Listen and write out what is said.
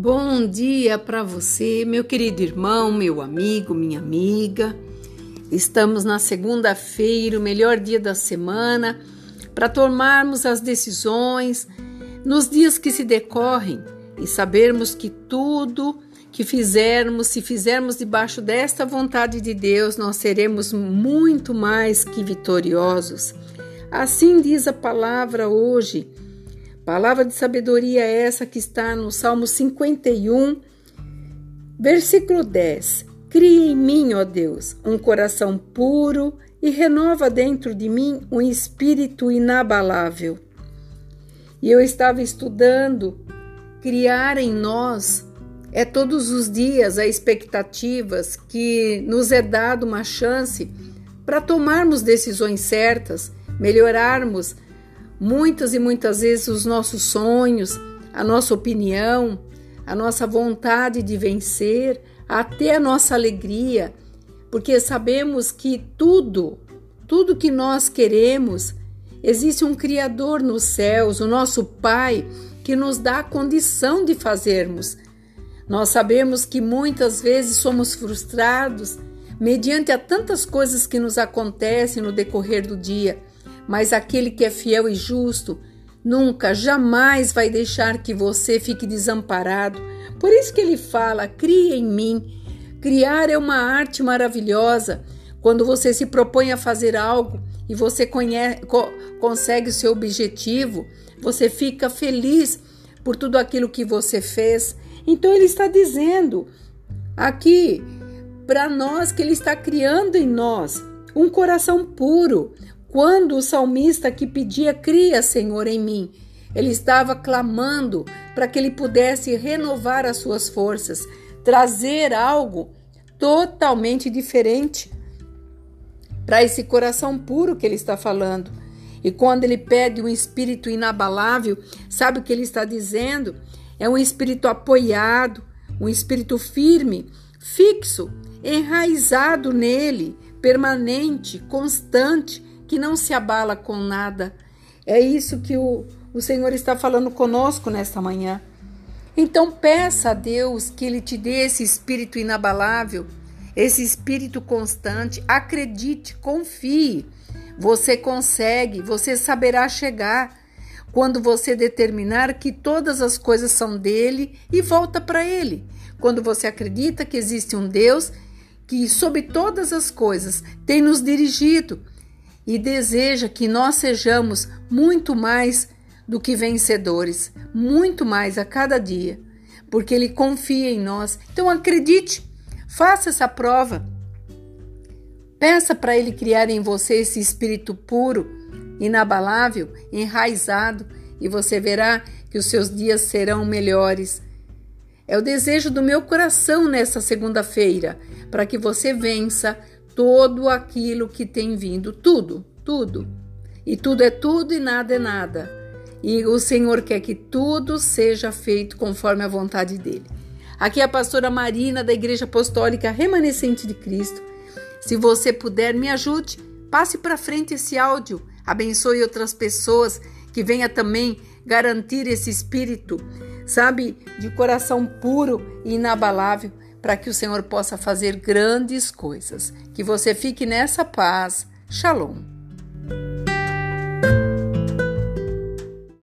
Bom dia para você, meu querido irmão, meu amigo, minha amiga. Estamos na segunda-feira, o melhor dia da semana, para tomarmos as decisões nos dias que se decorrem e sabermos que tudo que fizermos, se fizermos debaixo desta vontade de Deus, nós seremos muito mais que vitoriosos. Assim diz a palavra hoje Palavra de sabedoria é essa que está no Salmo 51, versículo 10. Cria em mim, ó Deus, um coração puro e renova dentro de mim um espírito inabalável. E eu estava estudando criar em nós é todos os dias a expectativas que nos é dado uma chance para tomarmos decisões certas, melhorarmos muitas e muitas vezes os nossos sonhos, a nossa opinião, a nossa vontade de vencer, até a nossa alegria, porque sabemos que tudo, tudo que nós queremos, existe um Criador nos céus, o nosso Pai, que nos dá a condição de fazermos. Nós sabemos que muitas vezes somos frustrados mediante a tantas coisas que nos acontecem no decorrer do dia mas aquele que é fiel e justo nunca, jamais vai deixar que você fique desamparado. Por isso que ele fala: crie em mim. Criar é uma arte maravilhosa. Quando você se propõe a fazer algo e você conhece, co consegue o seu objetivo, você fica feliz por tudo aquilo que você fez. Então ele está dizendo aqui para nós que ele está criando em nós um coração puro, quando o salmista que pedia, cria, Senhor, em mim, ele estava clamando para que ele pudesse renovar as suas forças, trazer algo totalmente diferente para esse coração puro que ele está falando. E quando ele pede um espírito inabalável, sabe o que ele está dizendo? É um espírito apoiado, um espírito firme, fixo, enraizado nele, permanente, constante, que não se abala com nada. É isso que o, o Senhor está falando conosco nesta manhã. Então peça a Deus que Ele te dê esse espírito inabalável, esse espírito constante. Acredite, confie. Você consegue, você saberá chegar quando você determinar que todas as coisas são dele e volta para ele. Quando você acredita que existe um Deus que, sobre todas as coisas, tem nos dirigido e deseja que nós sejamos muito mais do que vencedores, muito mais a cada dia, porque Ele confia em nós. Então acredite, faça essa prova. Peça para Ele criar em você esse espírito puro, inabalável, enraizado, e você verá que os seus dias serão melhores. É o desejo do meu coração nessa segunda-feira, para que você vença todo aquilo que tem vindo, tudo, tudo. E tudo é tudo e nada é nada. E o Senhor quer que tudo seja feito conforme a vontade dele. Aqui é a pastora Marina da Igreja Apostólica Remanescente de Cristo. Se você puder, me ajude, passe para frente esse áudio, abençoe outras pessoas que venha também garantir esse espírito, sabe, de coração puro e inabalável para que o Senhor possa fazer grandes coisas. Que você fique nessa paz. Shalom.